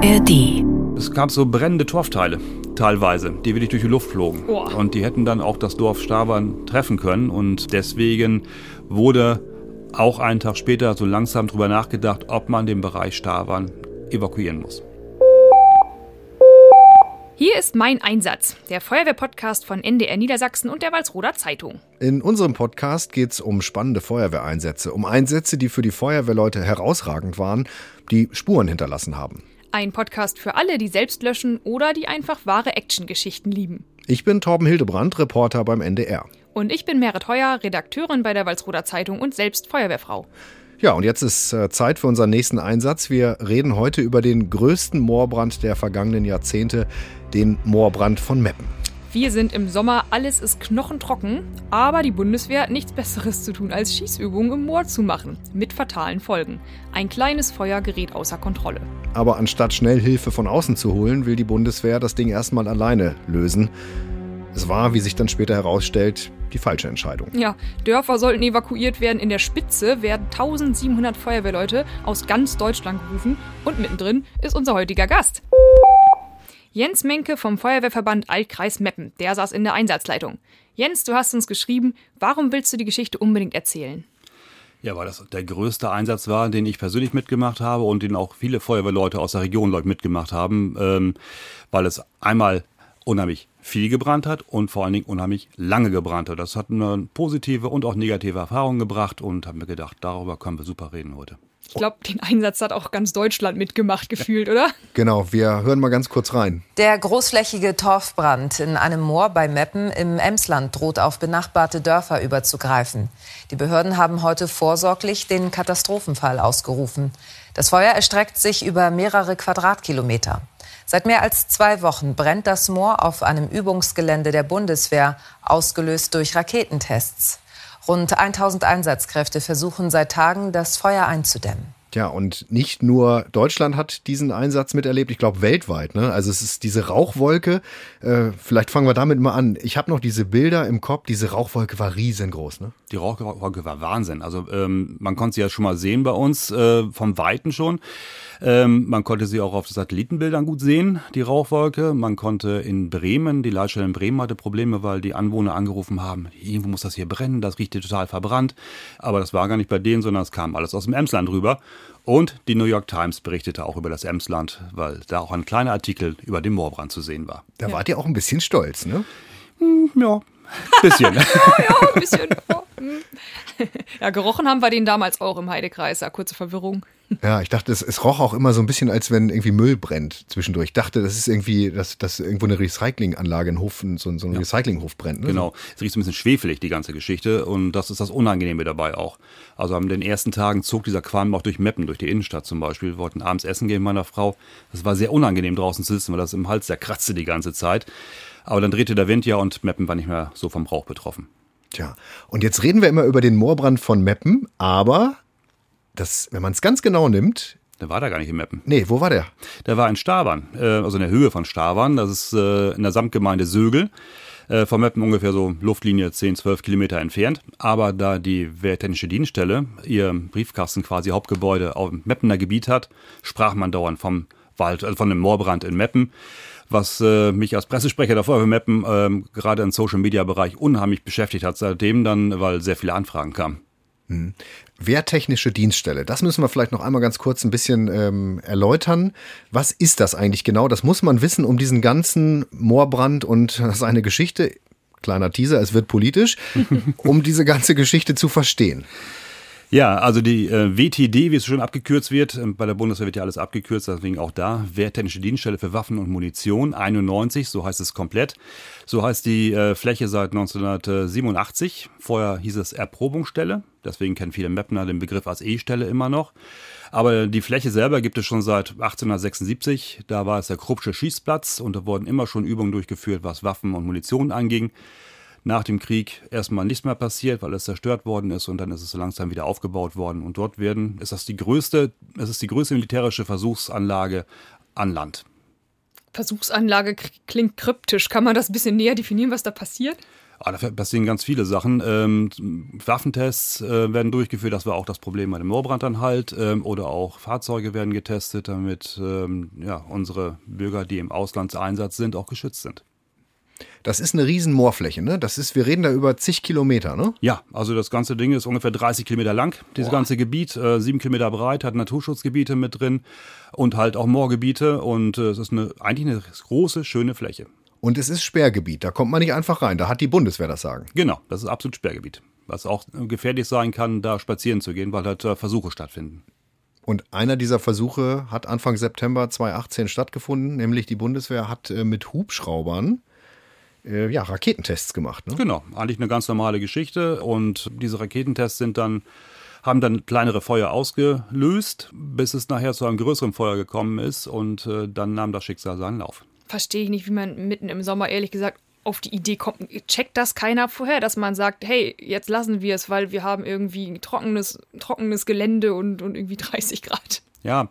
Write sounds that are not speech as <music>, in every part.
ARD. Es gab so brennende Torfteile, teilweise, die wirklich durch die Luft flogen. Oh. Und die hätten dann auch das Dorf Stavern treffen können. Und deswegen wurde auch einen Tag später so langsam drüber nachgedacht, ob man den Bereich Stavern evakuieren muss. Hier ist mein Einsatz, der Feuerwehr-Podcast von NDR Niedersachsen und der Walsroder Zeitung. In unserem Podcast geht es um spannende Feuerwehreinsätze, um Einsätze, die für die Feuerwehrleute herausragend waren, die Spuren hinterlassen haben. Ein Podcast für alle, die selbst löschen oder die einfach wahre Actiongeschichten lieben. Ich bin Torben Hildebrandt, Reporter beim NDR. Und ich bin Merit Heuer, Redakteurin bei der Walsroder Zeitung und selbst Feuerwehrfrau. Ja, und jetzt ist äh, Zeit für unseren nächsten Einsatz. Wir reden heute über den größten Moorbrand der vergangenen Jahrzehnte, den Moorbrand von Meppen. Wir sind im Sommer, alles ist knochentrocken, aber die Bundeswehr hat nichts Besseres zu tun, als Schießübungen im Moor zu machen, mit fatalen Folgen. Ein kleines Feuer gerät außer Kontrolle. Aber anstatt schnell Hilfe von außen zu holen, will die Bundeswehr das Ding erstmal alleine lösen. Es war, wie sich dann später herausstellt, die falsche Entscheidung. Ja, Dörfer sollten evakuiert werden. In der Spitze werden 1700 Feuerwehrleute aus ganz Deutschland gerufen und mittendrin ist unser heutiger Gast. Jens Menke vom Feuerwehrverband Altkreis Meppen, der saß in der Einsatzleitung. Jens, du hast uns geschrieben, warum willst du die Geschichte unbedingt erzählen? Ja, weil das der größte Einsatz war, den ich persönlich mitgemacht habe und den auch viele Feuerwehrleute aus der Region mitgemacht haben, ähm, weil es einmal unheimlich viel gebrannt hat und vor allen Dingen unheimlich lange gebrannt hat. Das hat eine positive und auch negative Erfahrungen gebracht und haben mir gedacht, darüber können wir super reden heute. Ich glaube, den Einsatz hat auch ganz Deutschland mitgemacht gefühlt, oder? Genau, wir hören mal ganz kurz rein. Der großflächige Torfbrand in einem Moor bei Meppen im Emsland droht auf benachbarte Dörfer überzugreifen. Die Behörden haben heute vorsorglich den Katastrophenfall ausgerufen. Das Feuer erstreckt sich über mehrere Quadratkilometer. Seit mehr als zwei Wochen brennt das Moor auf einem Übungsgelände der Bundeswehr, ausgelöst durch Raketentests. Rund 1000 Einsatzkräfte versuchen seit Tagen, das Feuer einzudämmen. Ja, und nicht nur Deutschland hat diesen Einsatz miterlebt, ich glaube weltweit. Ne? Also es ist diese Rauchwolke. Äh, vielleicht fangen wir damit mal an. Ich habe noch diese Bilder im Kopf. Diese Rauchwolke war riesengroß. Ne? Die Rauchwolke war Wahnsinn. Also ähm, man konnte sie ja schon mal sehen bei uns, äh, vom Weiten schon. Ähm, man konnte sie auch auf Satellitenbildern gut sehen, die Rauchwolke. Man konnte in Bremen, die Leitstelle in Bremen hatte Probleme, weil die Anwohner angerufen haben, irgendwo muss das hier brennen, das riecht hier total verbrannt. Aber das war gar nicht bei denen, sondern es kam alles aus dem Emsland rüber. Und die New York Times berichtete auch über das Emsland, weil da auch ein kleiner Artikel über den Moorbrand zu sehen war. Da wart ihr auch ein bisschen stolz, ne? Ja, bisschen. <laughs> ja, ein bisschen. <laughs> Ja, gerochen haben wir den damals auch im Heidekreis. Ja, kurze Verwirrung. Ja, ich dachte, es, es roch auch immer so ein bisschen, als wenn irgendwie Müll brennt zwischendurch. Ich dachte, das ist irgendwie, dass, dass irgendwo eine Recyclinganlage in Hof, so, so ein ja. Recyclinghof brennt. Ne? Genau. Es riecht so ein bisschen schwefelig, die ganze Geschichte. Und das ist das Unangenehme dabei auch. Also an den ersten Tagen zog dieser Qualm auch durch Meppen, durch die Innenstadt zum Beispiel. Wir wollten abends essen gehen mit meiner Frau. Das war sehr unangenehm draußen zu sitzen, weil das im Hals der kratzte die ganze Zeit. Aber dann drehte der Wind ja und Meppen war nicht mehr so vom Rauch betroffen. Tja, und jetzt reden wir immer über den Moorbrand von Meppen, aber das, wenn man es ganz genau nimmt. Der war da gar nicht in Meppen. Nee, wo war der? Der war in Stavern, äh, also in der Höhe von Stavern. Das ist äh, in der Samtgemeinde Sögel. Äh, von Meppen ungefähr so Luftlinie 10, 12 Kilometer entfernt. Aber da die Wehrtechnische Dienststelle ihr Briefkasten quasi Hauptgebäude auf dem Meppener Gebiet hat, sprach man dauernd vom Wald, also von dem Moorbrand in Meppen was äh, mich als Pressesprecher der Feuerwehr Meppen ähm, gerade im Social-Media-Bereich unheimlich beschäftigt hat seitdem dann, weil sehr viele Anfragen kamen. Hm. Wehrtechnische Dienststelle, das müssen wir vielleicht noch einmal ganz kurz ein bisschen ähm, erläutern. Was ist das eigentlich genau? Das muss man wissen, um diesen ganzen Moorbrand und <laughs> seine Geschichte, kleiner Teaser, es wird politisch, <laughs> um diese ganze Geschichte zu verstehen. Ja, also die äh, WTD, wie es schon abgekürzt wird, äh, bei der Bundeswehr wird ja alles abgekürzt, deswegen auch da, Wehrtechnische Dienststelle für Waffen und Munition, 91, so heißt es komplett. So heißt die äh, Fläche seit 1987. Vorher hieß es Erprobungsstelle, deswegen kennen viele Mapner den Begriff als E-Stelle immer noch. Aber die Fläche selber gibt es schon seit 1876. Da war es der Kruppsche Schießplatz und da wurden immer schon Übungen durchgeführt, was Waffen und Munition anging nach dem Krieg erstmal nichts mehr passiert, weil es zerstört worden ist und dann ist es langsam wieder aufgebaut worden. Und dort werden, ist das die größte, es ist die größte militärische Versuchsanlage an Land. Versuchsanlage klingt kryptisch. Kann man das ein bisschen näher definieren, was da passiert? Ah, da passieren ganz viele Sachen. Ähm, Waffentests äh, werden durchgeführt, das war auch das Problem bei dem Moorbrandanhalt. Ähm, oder auch Fahrzeuge werden getestet, damit ähm, ja, unsere Bürger, die im Auslandseinsatz sind, auch geschützt sind. Das ist eine riesen Moorfläche, ne? Das ist, wir reden da über zig Kilometer, ne? Ja, also das ganze Ding ist ungefähr 30 Kilometer lang, dieses Boah. ganze Gebiet, äh, sieben Kilometer breit, hat Naturschutzgebiete mit drin und halt auch Moorgebiete und äh, es ist eine, eigentlich eine große, schöne Fläche. Und es ist Sperrgebiet, da kommt man nicht einfach rein, da hat die Bundeswehr das Sagen. Genau, das ist absolut Sperrgebiet. Was auch gefährlich sein kann, da spazieren zu gehen, weil halt äh, Versuche stattfinden. Und einer dieser Versuche hat Anfang September 2018 stattgefunden, nämlich die Bundeswehr hat äh, mit Hubschraubern äh, ja, Raketentests gemacht. Ne? Genau, eigentlich eine ganz normale Geschichte. Und diese Raketentests sind dann haben dann kleinere Feuer ausgelöst, bis es nachher zu einem größeren Feuer gekommen ist und äh, dann nahm das Schicksal seinen Lauf verstehe ich nicht, wie man mitten im Sommer ehrlich gesagt auf die Idee kommt. Checkt das keiner vorher, dass man sagt, hey, jetzt lassen wir es, weil wir haben irgendwie trockenes, trockenes Gelände und, und irgendwie <laughs> 30 Grad. Ja,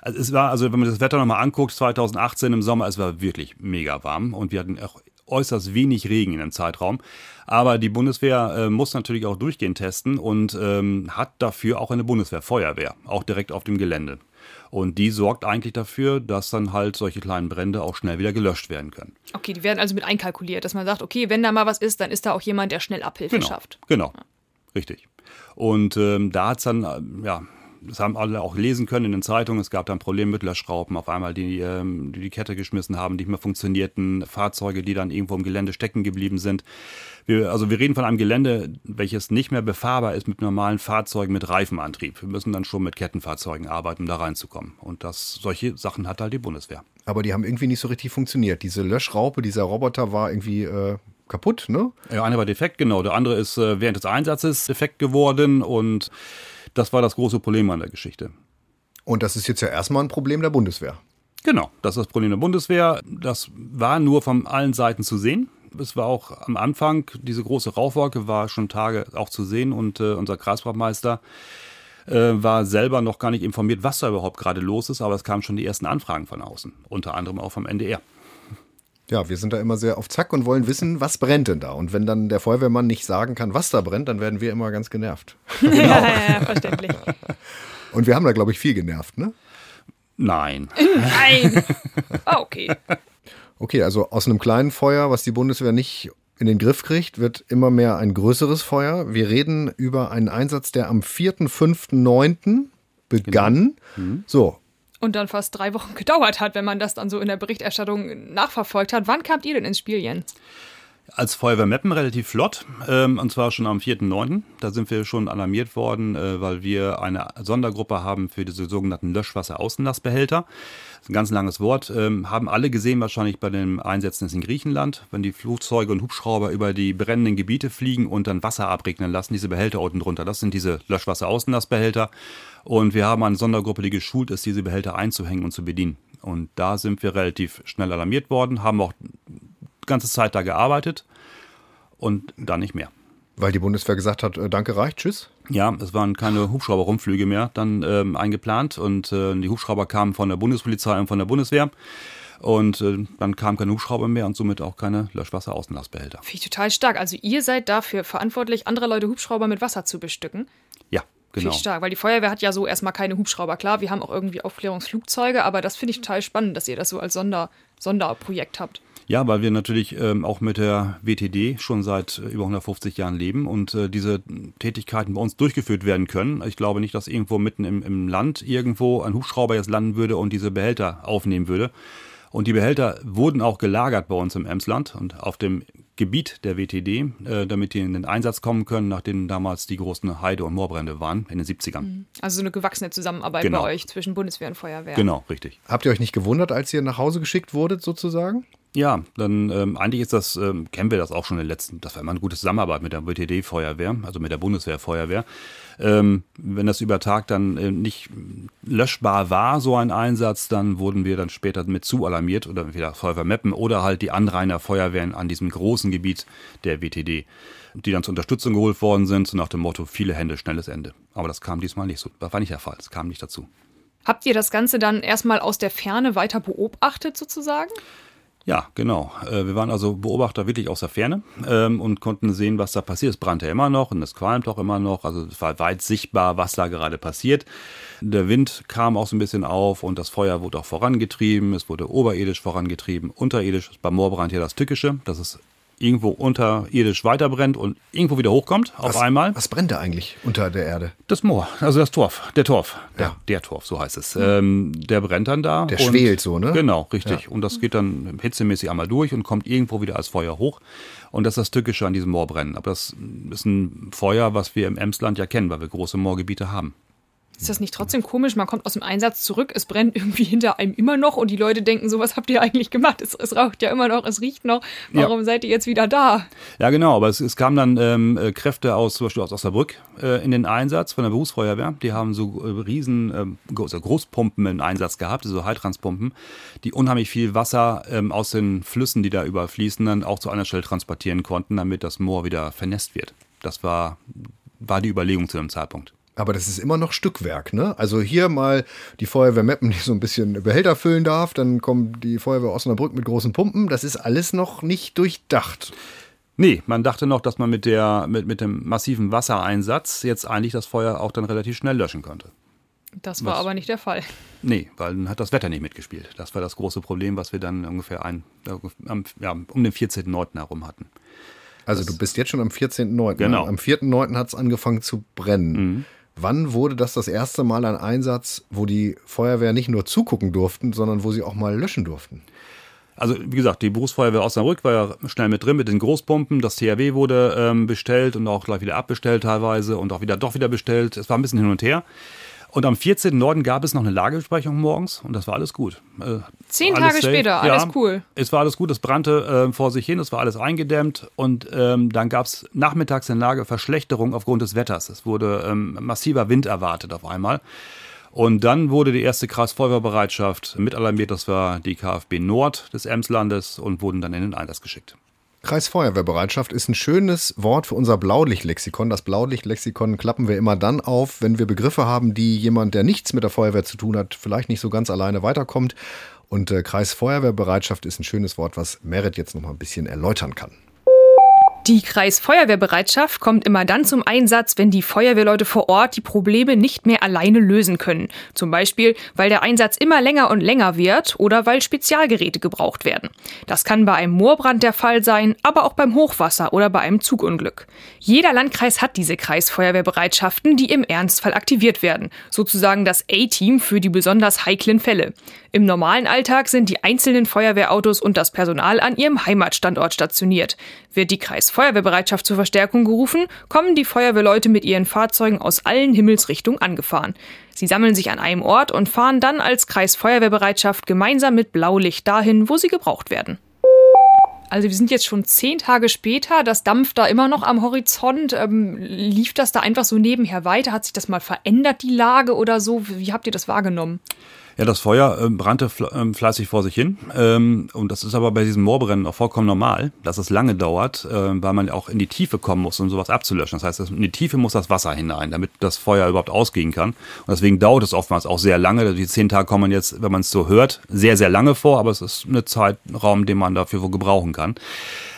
also es war, also wenn man das Wetter nochmal anguckt, 2018 im Sommer, es war wirklich mega warm und wir hatten auch äußerst wenig Regen in dem Zeitraum. Aber die Bundeswehr äh, muss natürlich auch durchgehend testen und ähm, hat dafür auch eine Bundeswehrfeuerwehr, auch direkt auf dem Gelände. Und die sorgt eigentlich dafür, dass dann halt solche kleinen Brände auch schnell wieder gelöscht werden können. Okay, die werden also mit einkalkuliert, dass man sagt, okay, wenn da mal was ist, dann ist da auch jemand, der schnell Abhilfe genau, schafft. Genau, ja. richtig. Und ähm, da hat es dann, äh, ja, das haben alle auch lesen können in den Zeitungen. Es gab dann Probleme mit Löschschrauben auf einmal, die, ähm, die die Kette geschmissen haben, die nicht mehr funktionierten, Fahrzeuge, die dann irgendwo im Gelände stecken geblieben sind. Wir, also wir reden von einem Gelände, welches nicht mehr befahrbar ist mit normalen Fahrzeugen mit Reifenantrieb. Wir müssen dann schon mit Kettenfahrzeugen arbeiten, um da reinzukommen. Und das, solche Sachen hat halt die Bundeswehr. Aber die haben irgendwie nicht so richtig funktioniert. Diese Löschraupe, dieser Roboter war irgendwie äh, kaputt, ne? Ja, einer war defekt, genau. Der andere ist äh, während des Einsatzes defekt geworden und das war das große Problem an der Geschichte. Und das ist jetzt ja erstmal ein Problem der Bundeswehr. Genau, das ist das Problem der Bundeswehr. Das war nur von allen Seiten zu sehen. Es war auch am Anfang, diese große Rauchwolke war schon Tage auch zu sehen und äh, unser Kreisbrandmeister äh, war selber noch gar nicht informiert, was da überhaupt gerade los ist, aber es kamen schon die ersten Anfragen von außen, unter anderem auch vom NDR. Ja, wir sind da immer sehr auf Zack und wollen wissen, was brennt denn da? Und wenn dann der Feuerwehrmann nicht sagen kann, was da brennt, dann werden wir immer ganz genervt. <laughs> <laughs> genau. ja, ja, verständlich. <laughs> Und wir haben da, glaube ich, viel genervt, ne? Nein. Nein. Ah, okay. Okay, also aus einem kleinen Feuer, was die Bundeswehr nicht in den Griff kriegt, wird immer mehr ein größeres Feuer. Wir reden über einen Einsatz, der am 4.5.9. begann. Genau. Mhm. So, und dann fast drei Wochen <laughs> gedauert hat, wenn man das dann so in der Berichterstattung nachverfolgt hat. Wann kamt ihr denn ins Spiel, Jens? Als Feuerwehr Meppen relativ flott, ähm, und zwar schon am 4.9. Da sind wir schon alarmiert worden, äh, weil wir eine Sondergruppe haben für diese sogenannten Löschwasser-Außenlastbehälter. Das ist ein ganz langes Wort. Ähm, haben alle gesehen, wahrscheinlich bei den Einsätzen in Griechenland, wenn die Flugzeuge und Hubschrauber über die brennenden Gebiete fliegen und dann Wasser abregnen lassen, diese Behälter unten drunter. Das sind diese Löschwasser-Außenlastbehälter. Und wir haben eine Sondergruppe, die geschult ist, diese Behälter einzuhängen und zu bedienen. Und da sind wir relativ schnell alarmiert worden, haben auch ganze Zeit da gearbeitet und dann nicht mehr. Weil die Bundeswehr gesagt hat, äh, danke reicht, tschüss? Ja, es waren keine Hubschrauber-Rumflüge mehr dann ähm, eingeplant und äh, die Hubschrauber kamen von der Bundespolizei und von der Bundeswehr. Und äh, dann kam kein Hubschrauber mehr und somit auch keine Löschwasser-Außenlastbehälter. Finde ich total stark. Also ihr seid dafür verantwortlich, andere Leute Hubschrauber mit Wasser zu bestücken. Ja, Genau. Finde ich stark, weil die Feuerwehr hat ja so erstmal keine Hubschrauber. Klar, wir haben auch irgendwie Aufklärungsflugzeuge, aber das finde ich total spannend, dass ihr das so als Sonder, Sonderprojekt habt. Ja, weil wir natürlich ähm, auch mit der WTD schon seit über 150 Jahren leben und äh, diese Tätigkeiten bei uns durchgeführt werden können. Ich glaube nicht, dass irgendwo mitten im, im Land irgendwo ein Hubschrauber jetzt landen würde und diese Behälter aufnehmen würde. Und die Behälter wurden auch gelagert bei uns im Emsland und auf dem Gebiet der WTD, äh, damit die in den Einsatz kommen können, nachdem damals die großen Heide- und Moorbrände waren in den 70ern. Mhm. Also so eine gewachsene Zusammenarbeit genau. bei euch zwischen Bundeswehr und Feuerwehr. Genau, richtig. Habt ihr euch nicht gewundert, als ihr nach Hause geschickt wurdet, sozusagen? Ja, dann ähm, eigentlich ist das, ähm, kennen wir das auch schon in den letzten, das war immer eine gute Zusammenarbeit mit der WTD-Feuerwehr, also mit der Bundeswehr-Feuerwehr. Ähm, wenn das über Tag dann äh, nicht löschbar war, so ein Einsatz, dann wurden wir dann später mit zu alarmiert oder entweder Feuerwehr Meppen oder halt die Anrainer Feuerwehren an diesem großen Gebiet der WTD, die dann zur Unterstützung geholt worden sind, so nach dem Motto, viele Hände, schnelles Ende. Aber das kam diesmal nicht so, das war nicht der Fall, es kam nicht dazu. Habt ihr das Ganze dann erstmal aus der Ferne weiter beobachtet sozusagen? Ja, genau. Äh, wir waren also Beobachter wirklich aus der Ferne ähm, und konnten sehen, was da passiert. Es brannte immer noch und es qualmt auch immer noch. Also es war weit sichtbar, was da gerade passiert. Der Wind kam auch so ein bisschen auf und das Feuer wurde auch vorangetrieben. Es wurde oberirdisch vorangetrieben, unterirdisch. Beim Moorbrand hier das Tückische. Das ist irgendwo unterirdisch weiterbrennt und irgendwo wieder hochkommt auf was, einmal. Was brennt da eigentlich unter der Erde? Das Moor, also das Torf, der Torf, der, ja. der Torf, so heißt es. Ähm, der brennt dann da. Der schwelt so, ne? Genau, richtig. Ja. Und das geht dann hitzemäßig einmal durch und kommt irgendwo wieder als Feuer hoch. Und das ist das Tückische an diesem Moorbrennen. Aber das ist ein Feuer, was wir im Emsland ja kennen, weil wir große Moorgebiete haben. Ist das nicht trotzdem komisch? Man kommt aus dem Einsatz zurück, es brennt irgendwie hinter einem immer noch und die Leute denken, so was habt ihr eigentlich gemacht? Es, es raucht ja immer noch, es riecht noch. Warum ja. seid ihr jetzt wieder da? Ja, genau, aber es, es kamen dann ähm, äh, Kräfte aus, zum Beispiel aus Osnabrück äh, in den Einsatz von der Berufsfeuerwehr. Die haben so äh, riesen äh, also Großpumpen im Einsatz gehabt, so Heiltranspumpen, die unheimlich viel Wasser ähm, aus den Flüssen, die da überfließen, dann auch zu einer Stelle transportieren konnten, damit das Moor wieder vernässt wird. Das war, war die Überlegung zu dem Zeitpunkt. Aber das ist immer noch Stückwerk, ne? Also hier mal die Feuerwehr Meppen, die so ein bisschen Behälter füllen darf, dann kommt die Feuerwehr Osnabrück mit großen Pumpen. Das ist alles noch nicht durchdacht. Nee, man dachte noch, dass man mit, der, mit, mit dem massiven Wassereinsatz jetzt eigentlich das Feuer auch dann relativ schnell löschen könnte. Das war was, aber nicht der Fall. Nee, weil dann hat das Wetter nicht mitgespielt. Das war das große Problem, was wir dann ungefähr ein, ja, um den 14.09. herum hatten. Also das, du bist jetzt schon am 14.09. Genau. Am 4.09. hat es angefangen zu brennen. Mhm. Wann wurde das das erste Mal ein Einsatz, wo die Feuerwehr nicht nur zugucken durften, sondern wo sie auch mal löschen durften? Also wie gesagt, die Berufsfeuerwehr Osnabrück war ja schnell mit drin mit den Großpumpen. Das THW wurde ähm, bestellt und auch gleich wieder abbestellt teilweise und auch wieder doch wieder bestellt. Es war ein bisschen hin und her. Und am 14. Norden gab es noch eine Lagebesprechung morgens und das war alles gut. Äh, Zehn Tage safe. später, alles ja, cool. Es war alles gut, es brannte äh, vor sich hin, es war alles eingedämmt und ähm, dann gab es nachmittags eine Lageverschlechterung aufgrund des Wetters. Es wurde ähm, massiver Wind erwartet auf einmal. Und dann wurde die erste Kreisfeuerwehrbereitschaft mit alarmiert, das war die KfB Nord des Emslandes und wurden dann in den Einsatz geschickt. Kreisfeuerwehrbereitschaft ist ein schönes Wort für unser Blaulichtlexikon. Das Blaulichtlexikon klappen wir immer dann auf, wenn wir Begriffe haben, die jemand, der nichts mit der Feuerwehr zu tun hat, vielleicht nicht so ganz alleine weiterkommt. Und äh, Kreisfeuerwehrbereitschaft ist ein schönes Wort, was Merit jetzt noch mal ein bisschen erläutern kann. Die Kreisfeuerwehrbereitschaft kommt immer dann zum Einsatz, wenn die Feuerwehrleute vor Ort die Probleme nicht mehr alleine lösen können. Zum Beispiel, weil der Einsatz immer länger und länger wird oder weil Spezialgeräte gebraucht werden. Das kann bei einem Moorbrand der Fall sein, aber auch beim Hochwasser oder bei einem Zugunglück. Jeder Landkreis hat diese Kreisfeuerwehrbereitschaften, die im Ernstfall aktiviert werden. Sozusagen das A-Team für die besonders heiklen Fälle. Im normalen Alltag sind die einzelnen Feuerwehrautos und das Personal an ihrem Heimatstandort stationiert. Wird die Kreisfeuerwehrbereitschaft zur Verstärkung gerufen, kommen die Feuerwehrleute mit ihren Fahrzeugen aus allen Himmelsrichtungen angefahren. Sie sammeln sich an einem Ort und fahren dann als Kreisfeuerwehrbereitschaft gemeinsam mit Blaulicht dahin, wo sie gebraucht werden. Also wir sind jetzt schon zehn Tage später, das dampft da immer noch am Horizont. Ähm, lief das da einfach so nebenher weiter? Hat sich das mal verändert, die Lage oder so? Wie habt ihr das wahrgenommen? Ja, das Feuer äh, brannte äh, fleißig vor sich hin. Ähm, und das ist aber bei diesem Moorbrennen auch vollkommen normal, dass es lange dauert, äh, weil man auch in die Tiefe kommen muss, um sowas abzulöschen. Das heißt, in die Tiefe muss das Wasser hinein, damit das Feuer überhaupt ausgehen kann. Und deswegen dauert es oftmals auch sehr lange. Die zehn Tage kommen jetzt, wenn man es so hört, sehr, sehr lange vor, aber es ist ein Zeitraum, den man dafür wohl gebrauchen kann.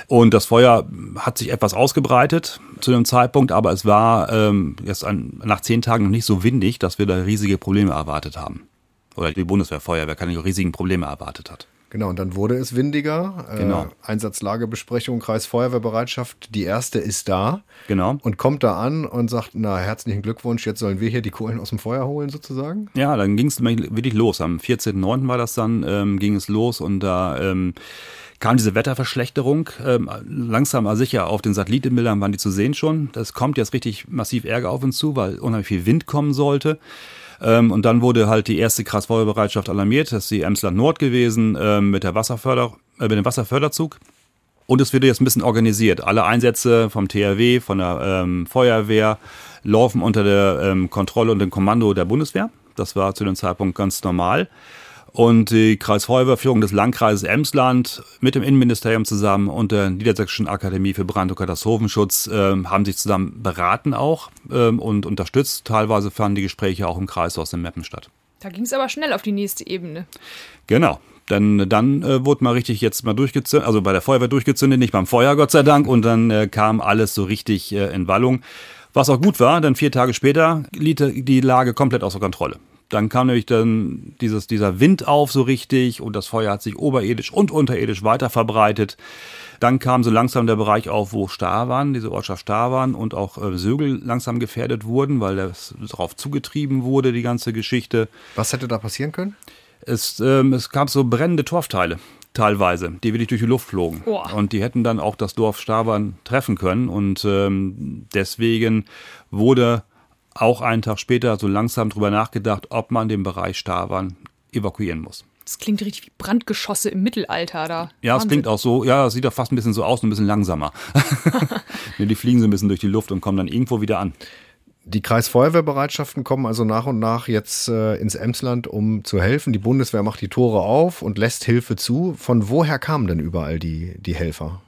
Und das Feuer hat sich etwas ausgebreitet zu dem Zeitpunkt, aber es war ähm, jetzt ein, nach zehn Tagen noch nicht so windig, dass wir da riesige Probleme erwartet haben oder die Bundeswehrfeuerwehr keine riesigen Probleme erwartet hat. Genau, und dann wurde es windiger. Äh, genau. Äh, Einsatzlagebesprechung, Kreisfeuerwehrbereitschaft, die erste ist da. Genau. Und kommt da an und sagt, na, herzlichen Glückwunsch, jetzt sollen wir hier die Kohlen aus dem Feuer holen sozusagen? Ja, dann ging es wirklich los. Am 14.09. war das dann, ähm, ging es los und da ähm, kam diese Wetterverschlechterung. Ähm, langsam aber sicher auf den Satellitenbildern waren die zu sehen schon. Das kommt jetzt richtig massiv Ärger auf uns zu, weil unheimlich viel Wind kommen sollte. Ähm, und dann wurde halt die erste Kreisfeuerbereitschaft alarmiert. Das ist die Emsland Nord gewesen ähm, mit, der Wasserförder, äh, mit dem Wasserförderzug. Und es wird jetzt ein bisschen organisiert. Alle Einsätze vom THW, von der ähm, Feuerwehr laufen unter der ähm, Kontrolle und dem Kommando der Bundeswehr. Das war zu dem Zeitpunkt ganz normal. Und die Kreisfeuerwehrführung des Landkreises Emsland mit dem Innenministerium zusammen und der Niedersächsischen Akademie für Brand- und Katastrophenschutz äh, haben sich zusammen beraten auch äh, und unterstützt. Teilweise fanden die Gespräche auch im Kreis aus dem Meppen statt. Da ging es aber schnell auf die nächste Ebene. Genau. Dann, dann äh, wurde mal richtig jetzt mal durchgezündet, also bei der Feuerwehr durchgezündet, nicht beim Feuer, Gott sei Dank. Und dann äh, kam alles so richtig äh, in Wallung. Was auch gut war, denn vier Tage später lief die Lage komplett außer Kontrolle. Dann kam nämlich dann dieses, dieser Wind auf so richtig und das Feuer hat sich oberirdisch und unterirdisch weiter verbreitet. Dann kam so langsam der Bereich auf, wo Starwan, diese Ortschaft Starwan und auch äh, Sögel langsam gefährdet wurden, weil das darauf zugetrieben wurde, die ganze Geschichte. Was hätte da passieren können? Es, ähm, es gab so brennende Torfteile teilweise, die wirklich durch die Luft flogen. Oh. Und die hätten dann auch das Dorf Stabern treffen können. Und ähm, deswegen wurde auch einen Tag später so langsam drüber nachgedacht, ob man den Bereich Stabern evakuieren muss. Das klingt richtig wie Brandgeschosse im Mittelalter da. Ja, es klingt auch so, ja, es sieht doch fast ein bisschen so aus, ein bisschen langsamer. <laughs> <laughs> die fliegen so ein bisschen durch die Luft und kommen dann irgendwo wieder an. Die Kreisfeuerwehrbereitschaften kommen also nach und nach jetzt äh, ins Emsland, um zu helfen. Die Bundeswehr macht die Tore auf und lässt Hilfe zu. Von woher kamen denn überall die, die Helfer?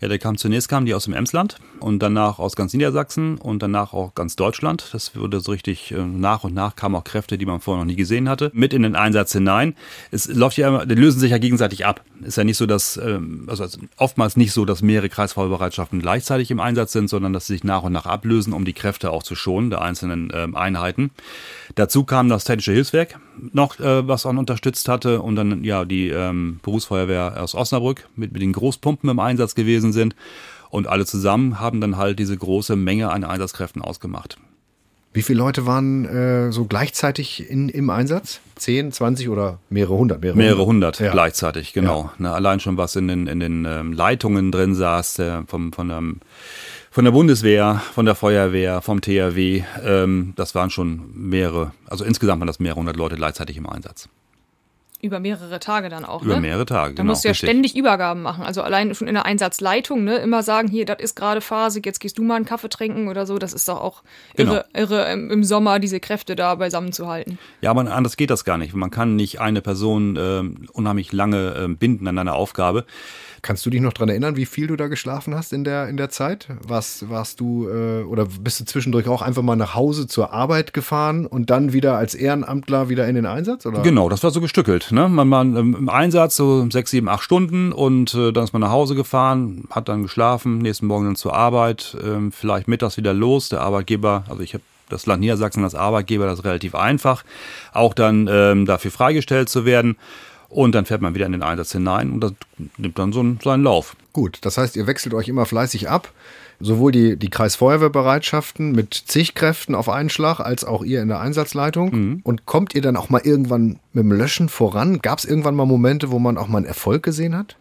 Ja, der kam zunächst kamen die aus dem Emsland und danach aus ganz Niedersachsen und danach auch ganz Deutschland. Das wurde so richtig äh, nach und nach kamen auch Kräfte, die man vorher noch nie gesehen hatte, mit in den Einsatz hinein. Es läuft ja, die lösen sich ja gegenseitig ab. Ist ja nicht so, dass ähm, also oftmals nicht so, dass mehrere Kreisfeuerbereitschaften gleichzeitig im Einsatz sind, sondern dass sie sich nach und nach ablösen, um die Kräfte auch zu schonen der einzelnen ähm, Einheiten. Dazu kam das technische Hilfswerk noch, äh, was auch unterstützt hatte und dann ja die ähm, Berufsfeuerwehr aus Osnabrück mit, mit den Großpumpen im Einsatz gewesen sind. Und alle zusammen haben dann halt diese große Menge an Einsatzkräften ausgemacht. Wie viele Leute waren äh, so gleichzeitig in, im Einsatz? Zehn, zwanzig oder mehrere hundert? Mehrere, mehrere hundert, ja. gleichzeitig, genau. Ja. Na, allein schon was in den, in den ähm, Leitungen drin saß, äh, vom, von, ähm, von der Bundeswehr, von der Feuerwehr, vom THW. Ähm, das waren schon mehrere, also insgesamt waren das mehrere hundert Leute gleichzeitig im Einsatz. Über mehrere Tage dann auch. Über ne? mehrere Tage. Da genau, musst du ja richtig. ständig Übergaben machen. Also allein schon in der Einsatzleitung, ne, immer sagen, hier, das ist gerade Phase, jetzt gehst du mal einen Kaffee trinken oder so. Das ist doch auch irre, genau. irre im Sommer diese Kräfte da beisammen zu halten. Ja, aber anders geht das gar nicht. Man kann nicht eine Person äh, unheimlich lange äh, binden an einer Aufgabe. Kannst du dich noch daran erinnern, wie viel du da geschlafen hast in der, in der Zeit? Warst, warst du äh, oder bist du zwischendurch auch einfach mal nach Hause zur Arbeit gefahren und dann wieder als Ehrenamtler wieder in den Einsatz? Oder? Genau, das war so gestückelt. Ne? Man war im Einsatz so sechs, sieben, acht Stunden und äh, dann ist man nach Hause gefahren, hat dann geschlafen, nächsten Morgen dann zur Arbeit, äh, vielleicht mittags wieder los. Der Arbeitgeber, also ich habe das Land Niedersachsen als Arbeitgeber, das ist relativ einfach, auch dann ähm, dafür freigestellt zu werden. Und dann fährt man wieder in den Einsatz hinein und das nimmt dann so einen, seinen Lauf. Gut, das heißt, ihr wechselt euch immer fleißig ab. Sowohl die, die Kreisfeuerwehrbereitschaften mit zig Kräften auf einen Schlag, als auch ihr in der Einsatzleitung. Mhm. Und kommt ihr dann auch mal irgendwann mit dem Löschen voran? Gab es irgendwann mal Momente, wo man auch mal einen Erfolg gesehen hat?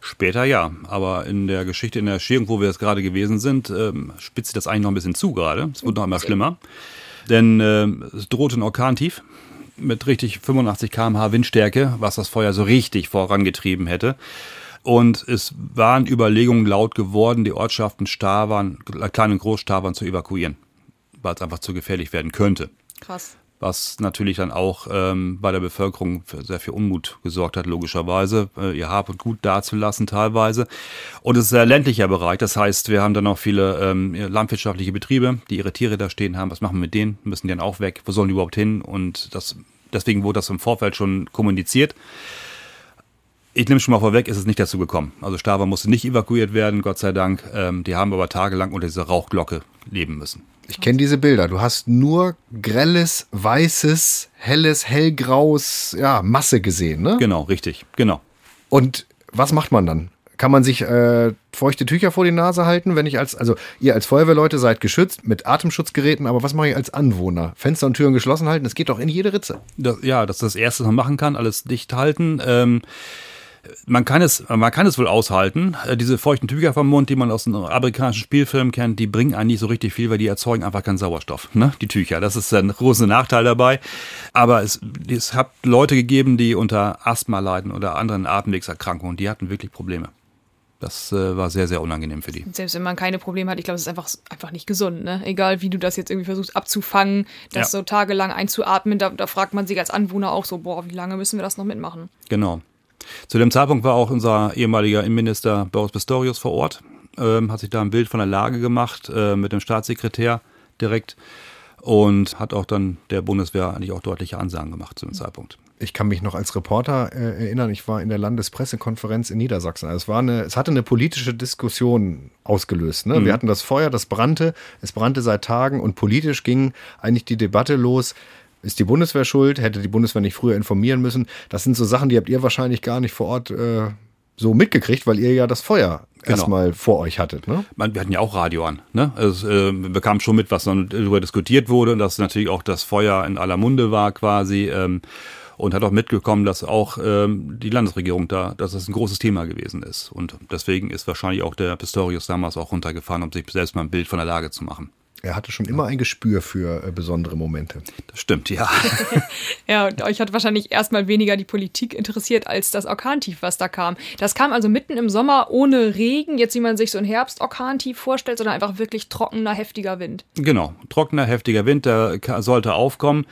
Später ja, aber in der Geschichte, in der Erschierung, wo wir jetzt gerade gewesen sind, ähm, spitzt sich das eigentlich noch ein bisschen zu gerade. Es wird noch immer schlimmer. Denn äh, es droht ein Orkantief mit richtig 85 km/h Windstärke, was das Feuer so richtig vorangetrieben hätte. Und es waren Überlegungen laut geworden, die Ortschaften Stavern, Klein- und Großstavern zu evakuieren, weil es einfach zu gefährlich werden könnte. Krass. Was natürlich dann auch ähm, bei der Bevölkerung für sehr viel Unmut gesorgt hat, logischerweise, äh, ihr Hab und Gut dazulassen teilweise. Und es ist ein ländlicher Bereich, das heißt, wir haben dann auch viele ähm, landwirtschaftliche Betriebe, die ihre Tiere da stehen haben. Was machen wir mit denen? Müssen die dann auch weg? Wo sollen die überhaupt hin? Und das, deswegen wurde das im Vorfeld schon kommuniziert. Ich nehme schon mal vorweg, ist es nicht dazu gekommen. Also Stava musste nicht evakuiert werden, Gott sei Dank. Ähm, die haben aber tagelang unter dieser Rauchglocke leben müssen. Ich kenne diese Bilder. Du hast nur grelles, weißes, helles, hellgraues, ja, Masse gesehen, ne? Genau, richtig, genau. Und was macht man dann? Kann man sich äh, feuchte Tücher vor die Nase halten, wenn ich als, also ihr als Feuerwehrleute seid geschützt mit Atemschutzgeräten, aber was mache ich als Anwohner? Fenster und Türen geschlossen halten, das geht doch in jede Ritze. Das, ja, das ist das Erste, was man machen kann, alles dicht halten. Ähm, man kann es, man kann es wohl aushalten. Äh, diese feuchten Tücher vom Mund, die man aus den amerikanischen Spielfilmen kennt, die bringen eigentlich so richtig viel, weil die erzeugen einfach keinen Sauerstoff. Ne? Die Tücher, das ist ein großer Nachteil dabei. Aber es, es hat Leute gegeben, die unter Asthma leiden oder anderen Atemwegserkrankungen, die hatten wirklich Probleme. Das äh, war sehr, sehr unangenehm für die. Selbst wenn man keine Probleme hat, ich glaube, es ist einfach, einfach nicht gesund. Ne? Egal, wie du das jetzt irgendwie versuchst abzufangen, das ja. so tagelang einzuatmen, da, da fragt man sich als Anwohner auch so, boah, wie lange müssen wir das noch mitmachen? Genau. Zu dem Zeitpunkt war auch unser ehemaliger Innenminister Boris Pistorius vor Ort, ähm, hat sich da ein Bild von der Lage gemacht äh, mit dem Staatssekretär direkt. und hat auch dann der Bundeswehr eigentlich auch deutliche Ansagen gemacht zu dem Zeitpunkt. Ich kann mich noch als Reporter äh, erinnern, ich war in der Landespressekonferenz in Niedersachsen. Also es, war eine, es hatte eine politische Diskussion ausgelöst. Ne? Mhm. Wir hatten das Feuer, das brannte, es brannte seit Tagen und politisch ging eigentlich die Debatte los. Ist die Bundeswehr schuld? Hätte die Bundeswehr nicht früher informieren müssen? Das sind so Sachen, die habt ihr wahrscheinlich gar nicht vor Ort äh, so mitgekriegt, weil ihr ja das Feuer genau. erstmal vor euch hattet. Ne? Man, wir hatten ja auch Radio an. Ne? Also, äh, wir bekamen schon mit, was dann darüber diskutiert wurde und dass natürlich auch das Feuer in aller Munde war quasi. Ähm, und hat auch mitgekommen, dass auch ähm, die Landesregierung da, dass das ein großes Thema gewesen ist. Und deswegen ist wahrscheinlich auch der Pistorius damals auch runtergefahren, um sich selbst mal ein Bild von der Lage zu machen. Er hatte schon immer ein Gespür für äh, besondere Momente. Das stimmt, ja. <laughs> <laughs> ja, und euch hat wahrscheinlich erstmal weniger die Politik interessiert als das Orkantief, was da kam. Das kam also mitten im Sommer ohne Regen, jetzt wie man sich so ein Herbst-Orkantief vorstellt, sondern einfach wirklich trockener, heftiger Wind. Genau, trockener, heftiger Wind, der sollte aufkommen.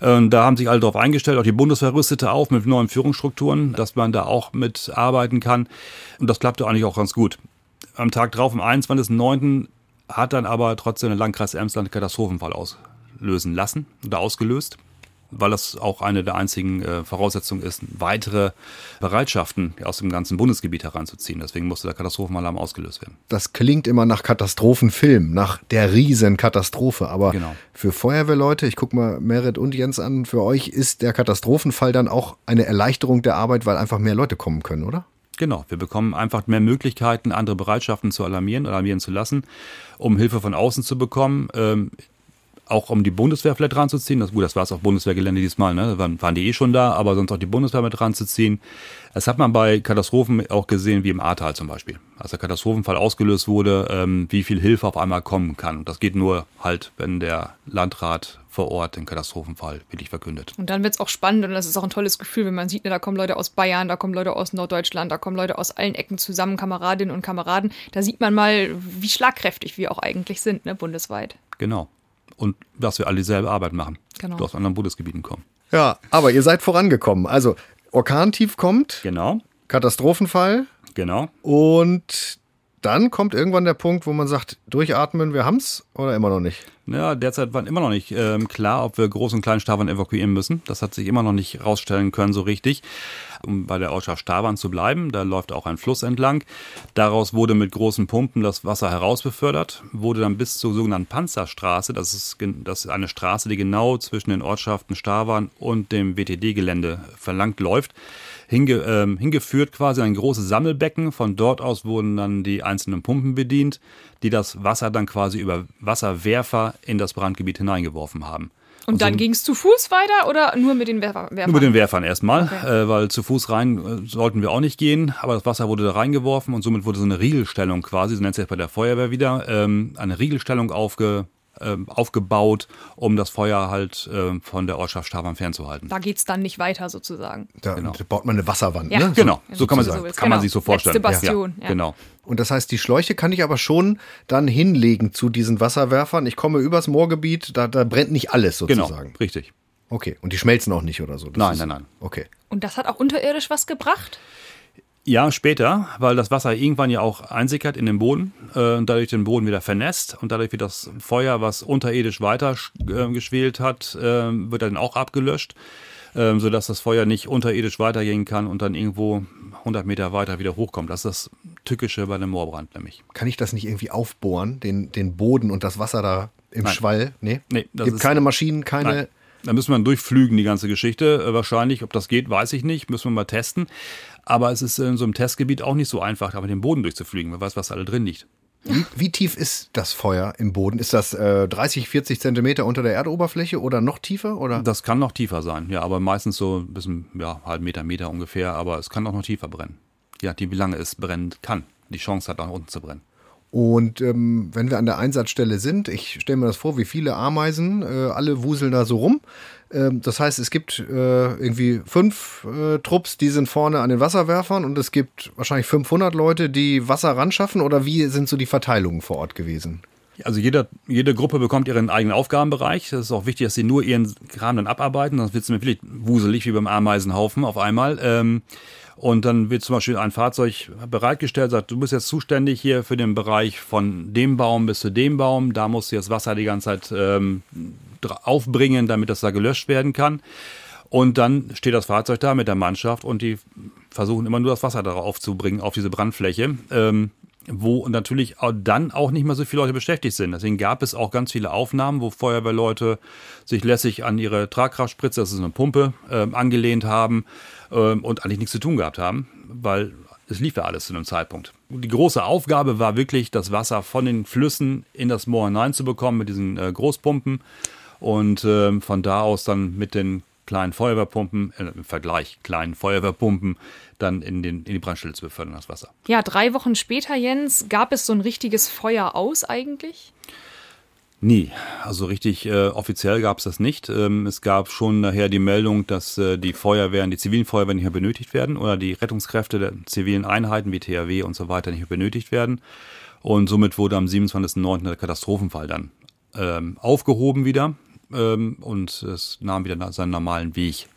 Ähm, da haben sich alle darauf eingestellt, auch die Bundeswehr rüstete auf mit neuen Führungsstrukturen, dass man da auch mitarbeiten kann. Und das klappte eigentlich auch ganz gut. Am Tag drauf, am 21.09., hat dann aber trotzdem den Landkreis Emsland Katastrophenfall auslösen lassen oder ausgelöst, weil das auch eine der einzigen äh, Voraussetzungen ist, weitere Bereitschaften aus dem ganzen Bundesgebiet heranzuziehen. Deswegen musste der Katastrophenalarm ausgelöst werden. Das klingt immer nach Katastrophenfilm, nach der Riesenkatastrophe. Aber genau. für Feuerwehrleute, ich gucke mal Merit und Jens an, für euch ist der Katastrophenfall dann auch eine Erleichterung der Arbeit, weil einfach mehr Leute kommen können, oder? Genau, wir bekommen einfach mehr Möglichkeiten, andere Bereitschaften zu alarmieren, alarmieren zu lassen, um Hilfe von außen zu bekommen. Ähm, auch um die Bundeswehr vielleicht ranzuziehen. Das, gut, das war es auf Bundeswehrgelände diesmal, ne? Da waren, die eh schon da, aber sonst auch die Bundeswehr mit ranzuziehen. Das hat man bei Katastrophen auch gesehen, wie im Ahrtal zum Beispiel. Als der Katastrophenfall ausgelöst wurde, ähm, wie viel Hilfe auf einmal kommen kann. Und das geht nur halt, wenn der Landrat vor Ort den Katastrophenfall wirklich verkündet. Und dann wird es auch spannend und das ist auch ein tolles Gefühl, wenn man sieht, ne, da kommen Leute aus Bayern, da kommen Leute aus Norddeutschland, da kommen Leute aus allen Ecken zusammen, Kameradinnen und Kameraden. Da sieht man mal, wie schlagkräftig wir auch eigentlich sind, ne, bundesweit. Genau und dass wir alle dieselbe Arbeit machen, genau. die aus anderen Bundesgebieten kommen. Ja, aber ihr seid vorangekommen. Also Orkantief kommt. Genau. Katastrophenfall. Genau. Und dann kommt irgendwann der Punkt, wo man sagt, durchatmen, wir haben's oder immer noch nicht? Ja, derzeit war immer noch nicht ähm, klar, ob wir Groß- und Kleinstavern evakuieren müssen. Das hat sich immer noch nicht rausstellen können so richtig. Um bei der Ortschaft Stavern zu bleiben, da läuft auch ein Fluss entlang. Daraus wurde mit großen Pumpen das Wasser herausbefördert, wurde dann bis zur sogenannten Panzerstraße, das ist, das ist eine Straße, die genau zwischen den Ortschaften Stavern und dem WTD-Gelände verlangt läuft hinge, ähm, hingeführt, quasi ein großes Sammelbecken. Von dort aus wurden dann die einzelnen Pumpen bedient, die das Wasser dann quasi über Wasserwerfer in das Brandgebiet hineingeworfen haben. Und, und dann so ging es zu Fuß weiter oder nur mit den Werfer Werfern? Nur mit den Werfern erstmal, okay. äh, weil zu Fuß rein äh, sollten wir auch nicht gehen, aber das Wasser wurde da reingeworfen und somit wurde so eine Riegelstellung quasi, so nennt sich bei der Feuerwehr wieder, ähm, eine Riegelstellung aufge, aufgebaut, um das Feuer halt äh, von der Ortschaft Stavern fernzuhalten. Da geht es dann nicht weiter sozusagen. Da, genau. baut man eine Wasserwand, ja. ne? Genau, so, so kann, man, so kann genau. man sich so vorstellen. Letzte Bastion. Ja, ja. Genau. Und das heißt, die Schläuche kann ich aber schon dann hinlegen zu diesen Wasserwerfern. Ich komme übers Moorgebiet, da, da brennt nicht alles genau, sozusagen. Genau, richtig. Okay, und die schmelzen auch nicht oder so? Das nein, nein, nein. Okay. Und das hat auch unterirdisch was gebracht? Ja, später, weil das Wasser irgendwann ja auch einsickert in den Boden äh, und dadurch den Boden wieder vernässt und dadurch wird das Feuer, was unterirdisch weiter äh, geschwelt hat, äh, wird dann auch abgelöscht, äh, sodass das Feuer nicht unterirdisch weitergehen kann und dann irgendwo 100 Meter weiter wieder hochkommt. Das ist das Tückische bei einem Moorbrand nämlich. Kann ich das nicht irgendwie aufbohren, den, den Boden und das Wasser da im Nein. Schwall? Nee, nee das gibt keine Maschinen, keine... Nein. Da müssen wir durchflügen, die ganze Geschichte. Äh, wahrscheinlich, ob das geht, weiß ich nicht. Müssen wir mal testen. Aber es ist in so einem Testgebiet auch nicht so einfach, da mit dem Boden durchzufliegen. Man weiß, was da alle drin liegt. Wie, wie, tief ist das Feuer im Boden? Ist das äh, 30, 40 Zentimeter unter der Erdoberfläche oder noch tiefer? Oder? Das kann noch tiefer sein, ja, aber meistens so ein bisschen, ja, halb Meter, Meter ungefähr, aber es kann auch noch tiefer brennen. Ja, die, wie lange es brennen kann. Die Chance hat, nach unten zu brennen. Und ähm, wenn wir an der Einsatzstelle sind, ich stelle mir das vor, wie viele Ameisen, äh, alle wuseln da so rum. Ähm, das heißt, es gibt äh, irgendwie fünf äh, Trupps, die sind vorne an den Wasserwerfern und es gibt wahrscheinlich 500 Leute, die Wasser ranschaffen. Oder wie sind so die Verteilungen vor Ort gewesen? Also jeder, jede Gruppe bekommt ihren eigenen Aufgabenbereich. Das ist auch wichtig, dass sie nur ihren Kram dann abarbeiten, sonst wird es wirklich wuselig wie beim Ameisenhaufen auf einmal. Ähm, Und dann wird zum Beispiel ein Fahrzeug bereitgestellt, sagt, du bist jetzt zuständig hier für den Bereich von dem Baum bis zu dem Baum. Da musst du jetzt Wasser die ganze Zeit ähm, aufbringen, damit das da gelöscht werden kann. Und dann steht das Fahrzeug da mit der Mannschaft und die versuchen immer nur das Wasser darauf zu bringen, auf diese Brandfläche. Ähm, wo natürlich dann auch nicht mehr so viele Leute beschäftigt sind. Deswegen gab es auch ganz viele Aufnahmen, wo Feuerwehrleute sich lässig an ihre Tragkraftspritze, das ist eine Pumpe, äh, angelehnt haben äh, und eigentlich nichts zu tun gehabt haben, weil es lief ja alles zu einem Zeitpunkt. Die große Aufgabe war wirklich, das Wasser von den Flüssen in das Moor hineinzubekommen mit diesen äh, Großpumpen und äh, von da aus dann mit den kleinen Feuerwehrpumpen, äh, im Vergleich kleinen Feuerwehrpumpen, dann in, den, in die Brandstelle zu befördern, das Wasser. Ja, drei Wochen später, Jens, gab es so ein richtiges Feuer aus eigentlich? Nie. Also richtig äh, offiziell gab es das nicht. Ähm, es gab schon nachher die Meldung, dass äh, die Feuerwehren, die zivilen Feuerwehren nicht mehr benötigt werden oder die Rettungskräfte der zivilen Einheiten wie THW und so weiter nicht mehr benötigt werden. Und somit wurde am 27.09. der Katastrophenfall dann ähm, aufgehoben wieder ähm, und es nahm wieder seinen normalen Weg.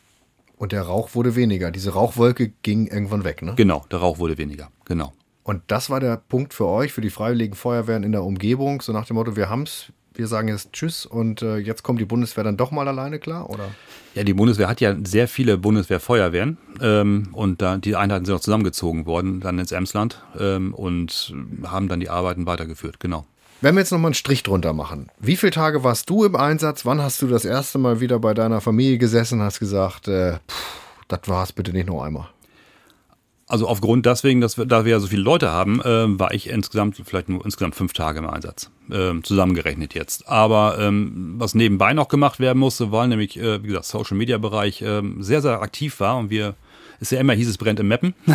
Und der Rauch wurde weniger. Diese Rauchwolke ging irgendwann weg, ne? Genau, der Rauch wurde weniger, genau. Und das war der Punkt für euch, für die Freiwilligen Feuerwehren in der Umgebung, so nach dem Motto, wir haben's, wir sagen jetzt Tschüss und äh, jetzt kommt die Bundeswehr dann doch mal alleine klar, oder? Ja, die Bundeswehr hat ja sehr viele Bundeswehrfeuerwehren ähm, und da, die Einheiten sind auch zusammengezogen worden, dann ins Emsland ähm, und haben dann die Arbeiten weitergeführt, genau. Wenn wir jetzt nochmal einen Strich drunter machen, wie viele Tage warst du im Einsatz? Wann hast du das erste Mal wieder bei deiner Familie gesessen und hast gesagt, äh, das war's bitte nicht noch einmal? Also aufgrund deswegen, dass wir, da wir ja so viele Leute haben, äh, war ich insgesamt vielleicht nur insgesamt fünf Tage im Einsatz, äh, zusammengerechnet jetzt. Aber ähm, was nebenbei noch gemacht werden musste, weil nämlich, äh, wie gesagt, Social Media Bereich äh, sehr, sehr aktiv war und wir ist ja immer hieß es brennt im Mappen. <laughs>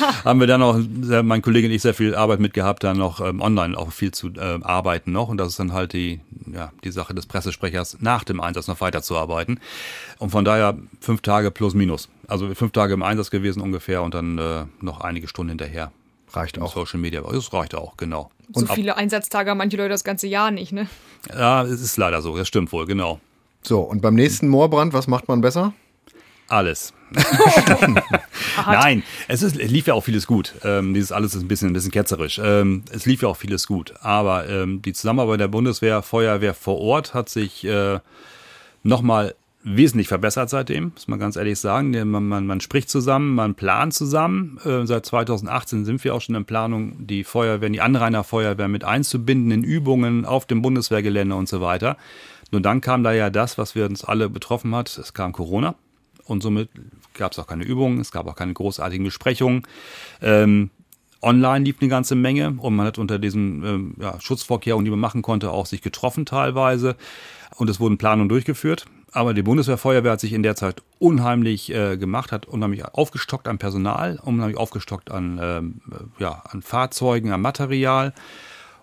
Ja. haben wir dann auch, mein Kollege und ich, sehr viel Arbeit mitgehabt, dann noch ähm, online auch viel zu äh, arbeiten noch. Und das ist dann halt die, ja, die Sache des Pressesprechers, nach dem Einsatz noch weiterzuarbeiten. Und von daher fünf Tage plus minus. Also fünf Tage im Einsatz gewesen ungefähr und dann äh, noch einige Stunden hinterher. Reicht auch. Social Media, das reicht auch, genau. So viele Einsatztage haben manche Leute das ganze Jahr nicht, ne? Ja, es ist leider so, das stimmt wohl, genau. So, und beim nächsten Moorbrand, was macht man besser? Alles. <laughs> Nein, es, ist, es lief ja auch vieles gut. Ähm, dieses alles ist ein bisschen, ein bisschen ketzerisch. Ähm, es lief ja auch vieles gut. Aber ähm, die Zusammenarbeit der Bundeswehr, Feuerwehr vor Ort hat sich äh, nochmal wesentlich verbessert seitdem, muss man ganz ehrlich sagen. Man, man, man spricht zusammen, man plant zusammen. Äh, seit 2018 sind wir auch schon in Planung, die Feuerwehren, die Anrainerfeuerwehr mit einzubinden in Übungen auf dem Bundeswehrgelände und so weiter. Nur dann kam da ja das, was wir uns alle betroffen hat. Es kam Corona und somit gab es auch keine Übungen, es gab auch keine großartigen Besprechungen. Ähm, online lief eine ganze Menge und man hat unter diesen ähm, ja, Schutzvorkehrungen, die man machen konnte, auch sich getroffen teilweise und es wurden Planungen durchgeführt. Aber die Bundeswehrfeuerwehr hat sich in der Zeit unheimlich äh, gemacht, hat unheimlich aufgestockt an Personal, unheimlich aufgestockt an, ähm, ja, an Fahrzeugen, an Material.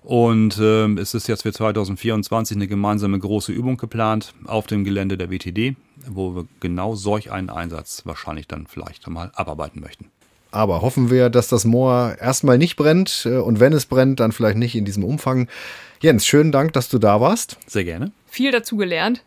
Und ähm, es ist jetzt für 2024 eine gemeinsame große Übung geplant auf dem Gelände der WTD, wo wir genau solch einen Einsatz wahrscheinlich dann vielleicht einmal abarbeiten möchten. Aber hoffen wir, dass das Moor erstmal nicht brennt äh, und wenn es brennt, dann vielleicht nicht in diesem Umfang. Jens, schönen Dank, dass du da warst. Sehr gerne. Viel dazu gelernt.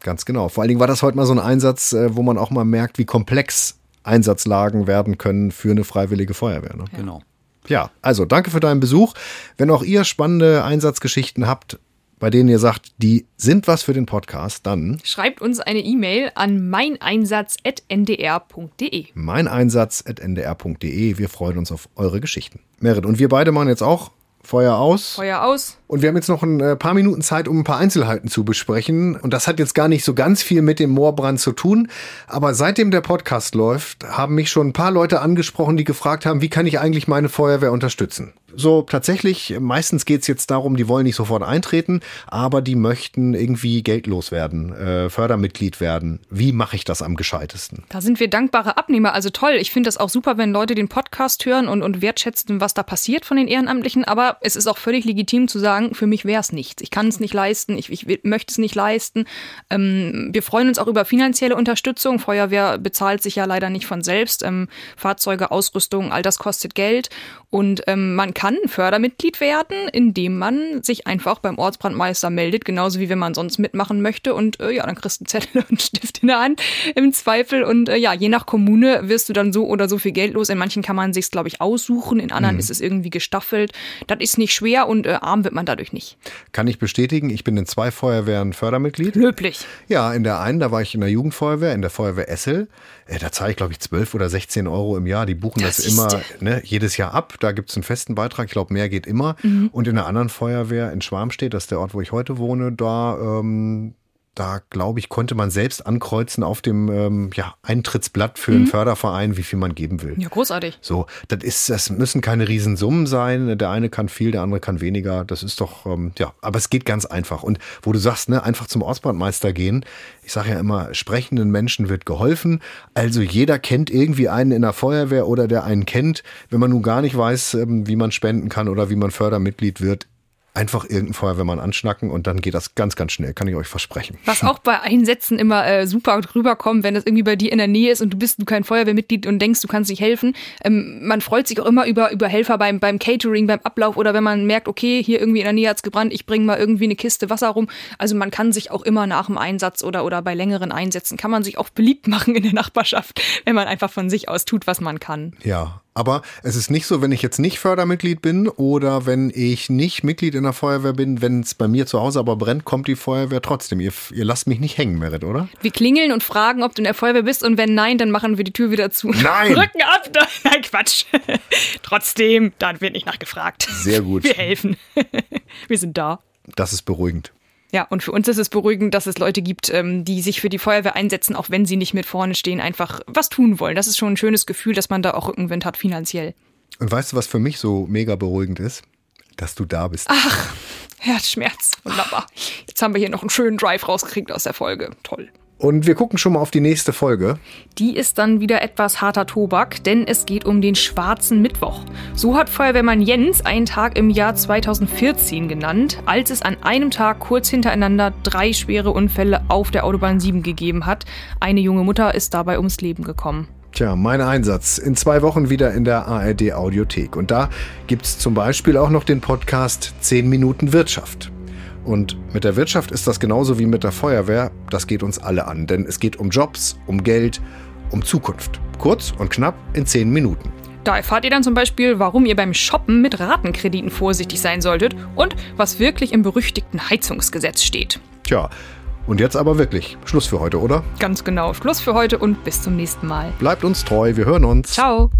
Ganz genau. Vor allen Dingen war das heute mal so ein Einsatz, äh, wo man auch mal merkt, wie komplex Einsatzlagen werden können für eine freiwillige Feuerwehr. Ne? Ja. Genau. Ja, also danke für deinen Besuch. Wenn auch ihr spannende Einsatzgeschichten habt, bei denen ihr sagt, die sind was für den Podcast, dann schreibt uns eine E-Mail an meineinsatz.ndr.de. Meineinsatz.ndr.de. Wir freuen uns auf eure Geschichten. Merit, und wir beide machen jetzt auch Feuer aus. Feuer aus. Und wir haben jetzt noch ein äh, paar Minuten Zeit, um ein paar Einzelheiten zu besprechen. Und das hat jetzt gar nicht so ganz viel mit dem Moorbrand zu tun. Aber seitdem der Podcast läuft, haben mich schon ein paar Leute angesprochen, die gefragt haben, wie kann ich eigentlich meine Feuerwehr unterstützen? So tatsächlich, meistens geht's jetzt darum, die wollen nicht sofort eintreten, aber die möchten irgendwie geldlos werden, äh, Fördermitglied werden. Wie mache ich das am gescheitesten? Da sind wir dankbare Abnehmer. Also toll, ich finde das auch super, wenn Leute den Podcast hören und, und wertschätzen, was da passiert von den Ehrenamtlichen. Aber es ist auch völlig legitim zu sagen, Gedanken, für mich wäre es nichts. Ich kann es nicht leisten, ich, ich möchte es nicht leisten. Ähm, wir freuen uns auch über finanzielle Unterstützung. Feuerwehr bezahlt sich ja leider nicht von selbst. Ähm, Fahrzeuge, Ausrüstung, all das kostet Geld. Und ähm, man kann Fördermitglied werden, indem man sich einfach beim Ortsbrandmeister meldet, genauso wie wenn man sonst mitmachen möchte. Und äh, ja, dann kriegst du einen Zettel <laughs> und einen Stift in der Hand im Zweifel. Und äh, ja, je nach Kommune wirst du dann so oder so viel Geld los. In manchen kann man sich glaube ich, aussuchen, in anderen mhm. ist es irgendwie gestaffelt. Das ist nicht schwer und äh, arm wird man dadurch nicht. Kann ich bestätigen, ich bin in zwei Feuerwehren Fördermitglied. Löblich. Ja, in der einen, da war ich in der Jugendfeuerwehr, in der Feuerwehr Essel. Äh, da zahle ich, glaube ich, 12 oder 16 Euro im Jahr. Die buchen das, das immer ne, jedes Jahr ab. Da gibt es einen festen Beitrag. Ich glaube, mehr geht immer. Mhm. Und in der anderen Feuerwehr in Schwarmstedt, das ist der Ort, wo ich heute wohne, da ähm, da glaube ich, konnte man selbst ankreuzen auf dem ähm, ja, Eintrittsblatt für mhm. einen Förderverein, wie viel man geben will. Ja, großartig. So, das ist, das müssen keine Riesensummen sein. Der eine kann viel, der andere kann weniger. Das ist doch, ähm, ja, aber es geht ganz einfach. Und wo du sagst, ne, einfach zum Ortsbrandmeister gehen. Ich sage ja immer, sprechenden Menschen wird geholfen. Also jeder kennt irgendwie einen in der Feuerwehr oder der einen kennt. Wenn man nun gar nicht weiß, ähm, wie man spenden kann oder wie man Fördermitglied wird, einfach irgendeinen Feuerwehrmann anschnacken und dann geht das ganz, ganz schnell, kann ich euch versprechen. Was auch bei Einsätzen immer äh, super rüberkommt, wenn das irgendwie bei dir in der Nähe ist und du bist du kein Feuerwehrmitglied und denkst, du kannst nicht helfen. Ähm, man freut sich auch immer über, über Helfer beim, beim Catering, beim Ablauf oder wenn man merkt, okay, hier irgendwie in der Nähe hat's gebrannt, ich bringe mal irgendwie eine Kiste Wasser rum. Also man kann sich auch immer nach dem Einsatz oder, oder bei längeren Einsätzen kann man sich auch beliebt machen in der Nachbarschaft, <laughs> wenn man einfach von sich aus tut, was man kann. Ja, aber es ist nicht so, wenn ich jetzt nicht Fördermitglied bin oder wenn ich nicht Mitglied in der Feuerwehr bin, wenn es bei mir zu Hause aber brennt, kommt die Feuerwehr trotzdem. Ihr, ihr lasst mich nicht hängen, Merit, oder? Wir klingeln und fragen, ob du in der Feuerwehr bist und wenn nein, dann machen wir die Tür wieder zu. Nein! <laughs> Rücken ab! <laughs> Nein, Quatsch. <laughs> trotzdem, dann wird nicht nachgefragt. Sehr gut. Wir helfen. wir sind da. Das ist beruhigend. Ja, und für uns ist es beruhigend, dass es Leute gibt, ähm, die sich für die Feuerwehr einsetzen, auch wenn sie nicht mit vorne stehen, einfach was tun wollen. Das ist schon ein schönes Gefühl, dass man da auch Rückenwind hat finanziell. Und weißt du, was für mich so mega beruhigend ist? Dass du da bist. Ach, Herzschmerz. Wunderbar. Jetzt haben wir hier noch einen schönen Drive rausgekriegt aus der Folge. Toll. Und wir gucken schon mal auf die nächste Folge. Die ist dann wieder etwas harter Tobak, denn es geht um den schwarzen Mittwoch. So hat Feuerwehrmann Jens einen Tag im Jahr 2014 genannt, als es an einem Tag kurz hintereinander drei schwere Unfälle auf der Autobahn 7 gegeben hat. Eine junge Mutter ist dabei ums Leben gekommen. Tja, mein Einsatz. In zwei Wochen wieder in der ARD Audiothek. Und da gibt es zum Beispiel auch noch den Podcast 10 Minuten Wirtschaft. Und mit der Wirtschaft ist das genauso wie mit der Feuerwehr. Das geht uns alle an, denn es geht um Jobs, um Geld, um Zukunft. Kurz und knapp in zehn Minuten. Da erfahrt ihr dann zum Beispiel, warum ihr beim Shoppen mit Ratenkrediten vorsichtig sein solltet und was wirklich im berüchtigten Heizungsgesetz steht. Tja, und jetzt aber wirklich Schluss für heute, oder? Ganz genau, Schluss für heute und bis zum nächsten Mal. Bleibt uns treu, wir hören uns. Ciao.